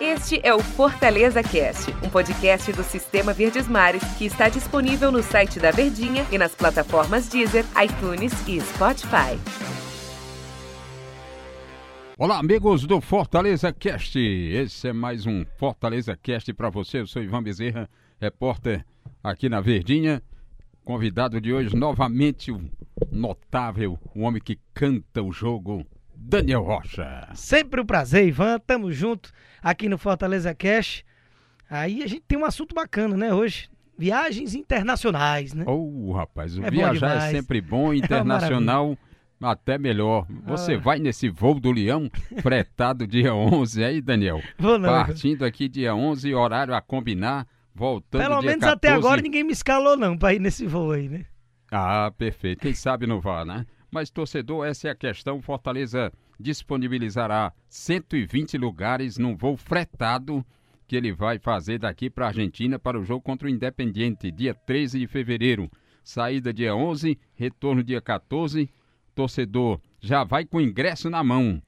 Este é o Fortaleza Cast, um podcast do Sistema Verdes Mares que está disponível no site da Verdinha e nas plataformas Deezer, iTunes e Spotify. Olá, amigos do Fortaleza Cast. Esse é mais um Fortaleza Cast para você. Eu sou Ivan Bezerra, repórter aqui na Verdinha. Convidado de hoje, novamente, o notável, o homem que canta o jogo, Daniel Rocha. Sempre um prazer, Ivan. Tamo junto aqui no Fortaleza Cash. Aí a gente tem um assunto bacana, né, hoje. Viagens internacionais, né? Ô, oh, rapaz, o é viajar é sempre bom, internacional é até melhor. Você ah. vai nesse voo do Leão, fretado dia 11, aí, Daniel? Vou não. Partindo aqui dia 11, horário a combinar, voltando Pelo dia menos 14. até agora ninguém me escalou não para ir nesse voo aí, né? Ah, perfeito. Quem sabe não vá, né? Mas, torcedor, essa é a questão. Fortaleza disponibilizará 120 lugares num voo fretado que ele vai fazer daqui para a Argentina para o jogo contra o Independiente, dia 13 de fevereiro. Saída dia 11, retorno dia 14. Torcedor já vai com ingresso na mão.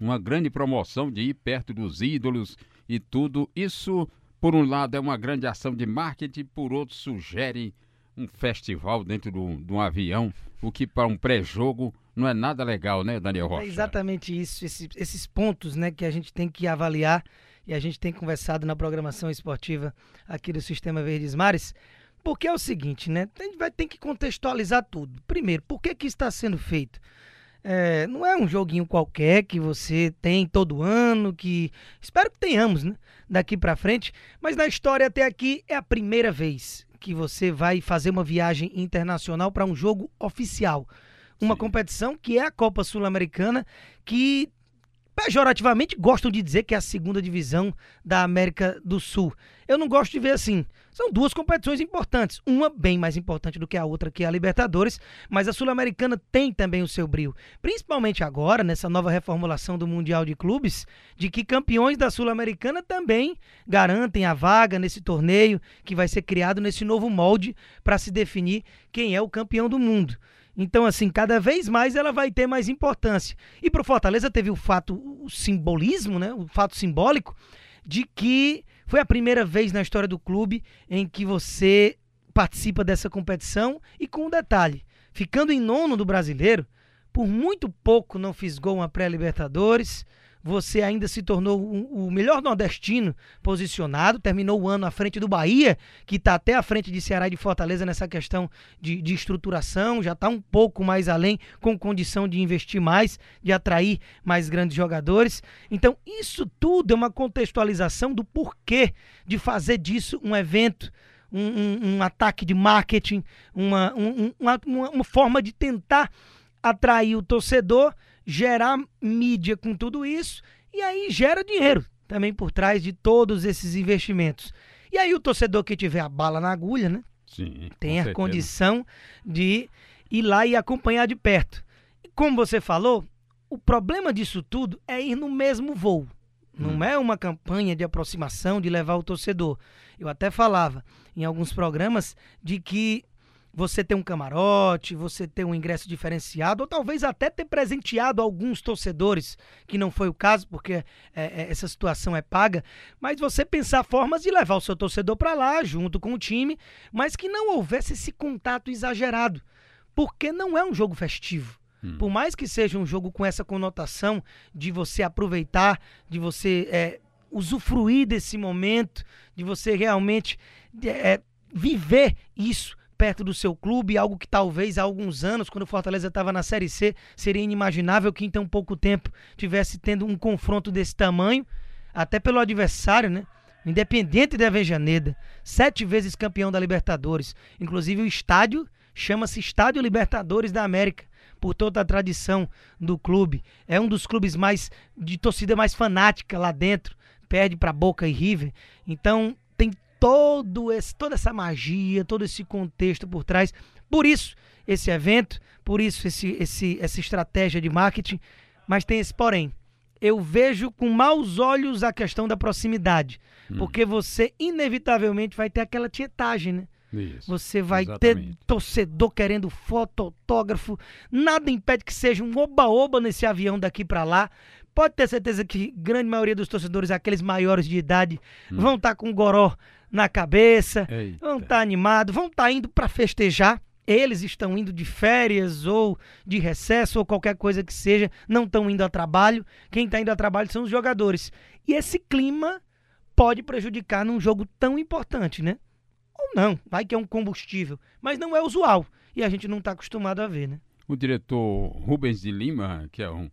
Uma grande promoção de ir perto dos ídolos e tudo. Isso, por um lado, é uma grande ação de marketing, por outro, sugere um festival dentro do, de um avião, o que para um pré-jogo não é nada legal, né, Daniel Rocha? É exatamente isso, esse, esses pontos né, que a gente tem que avaliar e a gente tem conversado na programação esportiva aqui do Sistema Verdes Mares, porque é o seguinte, né? A gente vai ter que contextualizar tudo. Primeiro, por que, que está sendo feito? É, não é um joguinho qualquer que você tem todo ano, que espero que tenhamos, né? Daqui para frente, mas na história até aqui é a primeira vez que você vai fazer uma viagem internacional para um jogo oficial. Uma Sim. competição que é a Copa Sul-Americana, que pejorativamente gostam de dizer que é a segunda divisão da América do Sul. Eu não gosto de ver assim. São duas competições importantes, uma bem mais importante do que a outra, que é a Libertadores, mas a Sul-Americana tem também o seu brilho, principalmente agora nessa nova reformulação do Mundial de Clubes, de que campeões da Sul-Americana também garantem a vaga nesse torneio que vai ser criado nesse novo molde para se definir quem é o campeão do mundo. Então, assim, cada vez mais ela vai ter mais importância. E para o Fortaleza teve o fato, o simbolismo, né? O fato simbólico de que foi a primeira vez na história do clube em que você participa dessa competição e com um detalhe, ficando em nono do brasileiro, por muito pouco não fisgou uma pré-Libertadores, você ainda se tornou um, o melhor nordestino posicionado, terminou o ano à frente do Bahia, que está até à frente de Ceará e de Fortaleza nessa questão de, de estruturação, já está um pouco mais além, com condição de investir mais, de atrair mais grandes jogadores. Então, isso tudo é uma contextualização do porquê de fazer disso um evento. Um, um, um ataque de marketing, uma, um, uma, uma, uma forma de tentar atrair o torcedor gerar mídia com tudo isso e aí gera dinheiro também por trás de todos esses investimentos. E aí o torcedor que tiver a bala na agulha, né? Sim, tem a certeza. condição de ir lá e acompanhar de perto. E como você falou, o problema disso tudo é ir no mesmo voo. Não hum. é uma campanha de aproximação, de levar o torcedor. Eu até falava em alguns programas de que você ter um camarote, você ter um ingresso diferenciado, ou talvez até ter presenteado alguns torcedores, que não foi o caso, porque é, é, essa situação é paga, mas você pensar formas de levar o seu torcedor para lá, junto com o time, mas que não houvesse esse contato exagerado, porque não é um jogo festivo. Hum. Por mais que seja um jogo com essa conotação de você aproveitar, de você é, usufruir desse momento, de você realmente é, viver isso perto do seu clube, algo que talvez há alguns anos, quando o Fortaleza estava na Série C, seria inimaginável que em tão pouco tempo tivesse tendo um confronto desse tamanho, até pelo adversário, né? Independente da Avejaneda, sete vezes campeão da Libertadores. Inclusive o estádio chama-se Estádio Libertadores da América, por toda a tradição do clube. É um dos clubes mais de torcida mais fanática lá dentro. Perde para Boca e River. Então, todo esse, toda essa magia, todo esse contexto por trás. Por isso, esse evento, por isso, esse, esse, essa estratégia de marketing. Mas tem esse porém. Eu vejo com maus olhos a questão da proximidade. Hum. Porque você, inevitavelmente, vai ter aquela tietagem, né? Isso, você vai exatamente. ter torcedor querendo foto, autógrafo. Nada impede que seja um oba-oba nesse avião daqui para lá pode ter certeza que grande maioria dos torcedores, aqueles maiores de idade, hum. vão estar tá com goró na cabeça, Eita. vão estar tá animados, vão estar tá indo para festejar. Eles estão indo de férias ou de recesso ou qualquer coisa que seja, não estão indo a trabalho. Quem está indo a trabalho são os jogadores. E esse clima pode prejudicar num jogo tão importante, né? Ou não, vai que é um combustível, mas não é usual e a gente não está acostumado a ver, né? O diretor Rubens de Lima, que é, um,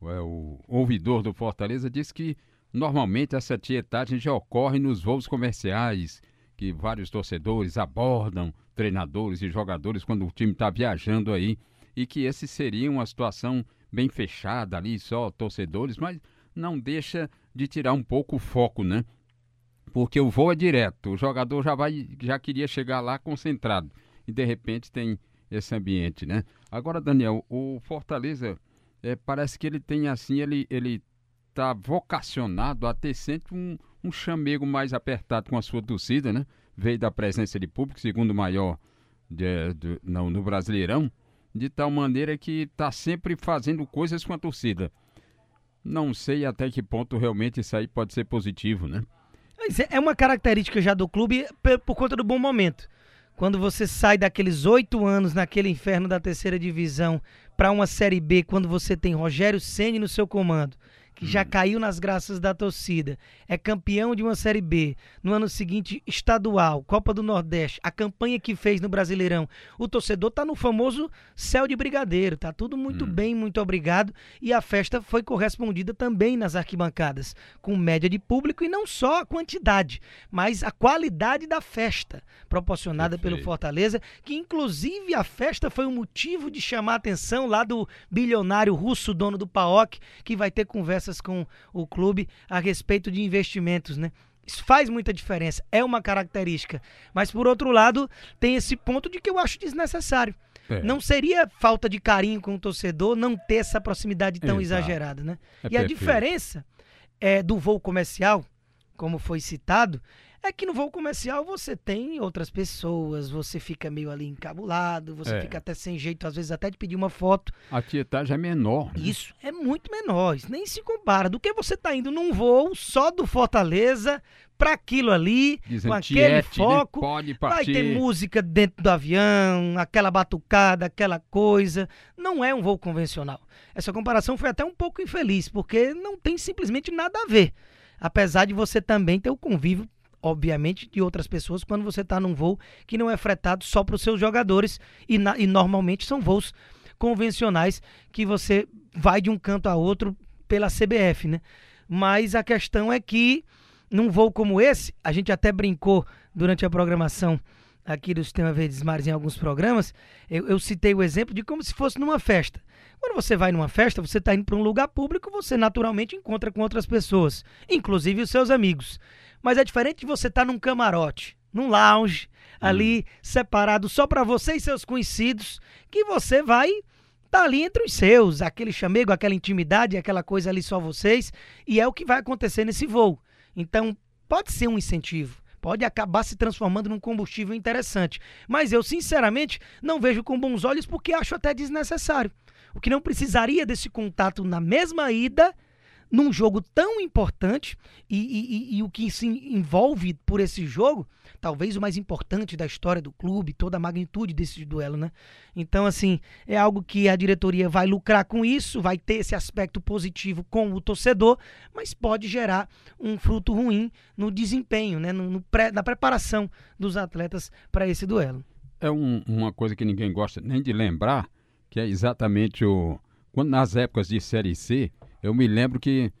o ouvidor do Fortaleza, disse que normalmente essa tietagem já ocorre nos voos comerciais, que vários torcedores abordam treinadores e jogadores quando o time está viajando aí, e que esse seria uma situação bem fechada ali, só torcedores, mas não deixa de tirar um pouco o foco, né? Porque o voo é direto, o jogador já vai, já queria chegar lá concentrado e de repente tem esse ambiente, né? Agora, Daniel, o Fortaleza é, parece que ele tem assim, ele ele está vocacionado a ter sempre um, um chamego mais apertado com a sua torcida, né? Veio da presença de público, segundo maior de, de, não, no Brasileirão, de tal maneira que está sempre fazendo coisas com a torcida. Não sei até que ponto realmente isso aí pode ser positivo, né? É uma característica já do clube por conta do bom momento. Quando você sai daqueles oito anos naquele inferno da terceira divisão para uma Série B, quando você tem Rogério Ceni no seu comando, que já hum. caiu nas graças da torcida, é campeão de uma Série B, no ano seguinte estadual, Copa do Nordeste, a campanha que fez no Brasileirão, o torcedor tá no famoso céu de brigadeiro, tá tudo muito hum. bem, muito obrigado, e a festa foi correspondida também nas arquibancadas, com média de público e não só a quantidade, mas a qualidade da festa, proporcionada Perfeito. pelo Fortaleza, que inclusive a festa foi um motivo de chamar a atenção lá do bilionário russo, dono do PAOK, que vai ter conversa conversas com o clube a respeito de investimentos, né? Isso faz muita diferença, é uma característica. Mas por outro lado, tem esse ponto de que eu acho desnecessário. É. Não seria falta de carinho com o torcedor não ter essa proximidade tão Exato. exagerada, né? É e perfeito. a diferença é, do voo comercial, como foi citado, é que no voo comercial você tem outras pessoas, você fica meio ali encabulado, você é. fica até sem jeito, às vezes até de pedir uma foto. A tietagem é menor. Né? Isso é muito menor, isso nem se compara. Do que você tá indo num voo só do Fortaleza para aquilo ali, Dizem, com aquele tiete, né? foco. Pode vai ter música dentro do avião, aquela batucada, aquela coisa. Não é um voo convencional. Essa comparação foi até um pouco infeliz, porque não tem simplesmente nada a ver. Apesar de você também ter o convívio obviamente, de outras pessoas quando você está num voo que não é fretado só para os seus jogadores e, na, e normalmente são voos convencionais que você vai de um canto a outro pela CBF, né? Mas a questão é que num voo como esse, a gente até brincou durante a programação aqui do Sistema Verdes Mares em alguns programas, eu, eu, citei o exemplo de como se fosse numa festa. Quando você vai numa festa, você está indo para um lugar público, você naturalmente encontra com outras pessoas, inclusive os seus amigos. Mas é diferente de você estar tá num camarote, num lounge, hum. ali separado só para você e seus conhecidos, que você vai tá ali entre os seus, aquele chamego, aquela intimidade, aquela coisa ali só vocês, e é o que vai acontecer nesse voo. Então, pode ser um incentivo, pode acabar se transformando num combustível interessante, mas eu sinceramente não vejo com bons olhos porque acho até desnecessário. O que não precisaria desse contato na mesma ida num jogo tão importante e, e, e, o que se envolve por esse jogo, talvez o mais importante da história do clube, toda a magnitude desse duelo, né? Então, assim, é algo que a diretoria vai lucrar com isso, vai ter esse aspecto positivo com o torcedor, mas pode gerar um fruto ruim no desempenho, né? No, no pré, na preparação dos atletas para esse duelo. É um, uma coisa que ninguém gosta nem de lembrar, que é exatamente o. Quando nas épocas de Série C, eu me lembro que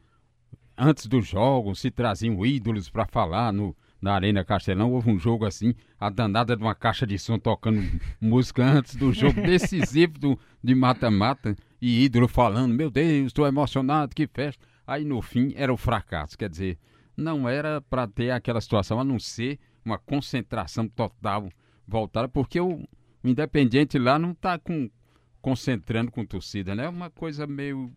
antes dos jogos se traziam ídolos para falar no, na Arena Castelão. Houve um jogo assim, a danada de uma caixa de som tocando música antes do jogo decisivo do, de mata-mata e ídolo falando: Meu Deus, estou emocionado, que festa. Aí no fim era o fracasso. Quer dizer, não era para ter aquela situação, a não ser uma concentração total voltada, porque o, o Independiente lá não está com, concentrando com torcida, né? É uma coisa meio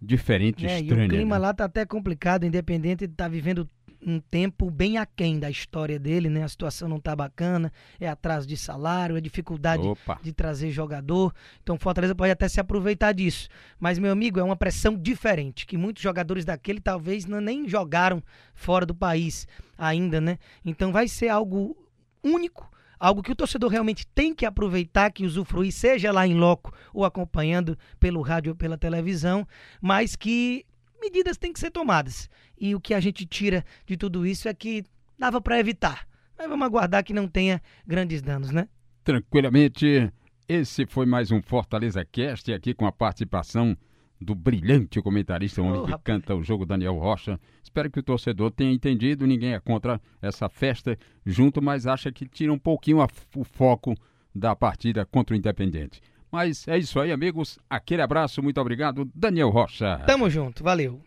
diferente, é, estranha. E o clima né? lá tá até complicado, independente de estar tá vivendo um tempo bem aquém da história dele, né? A situação não tá bacana, é atraso de salário, é dificuldade Opa. de trazer jogador. Então o Fortaleza pode até se aproveitar disso. Mas, meu amigo, é uma pressão diferente, que muitos jogadores daquele talvez não, nem jogaram fora do país ainda, né? Então vai ser algo único algo que o torcedor realmente tem que aproveitar, que usufruir, seja lá em loco ou acompanhando pelo rádio ou pela televisão, mas que medidas têm que ser tomadas. E o que a gente tira de tudo isso é que dava para evitar. Mas vamos aguardar que não tenha grandes danos, né? Tranquilamente, esse foi mais um Fortaleza Cast aqui com a participação do brilhante comentarista, o homem Oh, que rapaz. canta o jogo Daniel Rocha. Espero que o torcedor tenha entendido, ninguém é contra essa festa junto, mas acha que tira um pouquinho a- o foco da partida contra o Independente. Mas é isso aí, amigos. Aquele abraço, muito obrigado, Daniel Rocha. Tamo junto, valeu.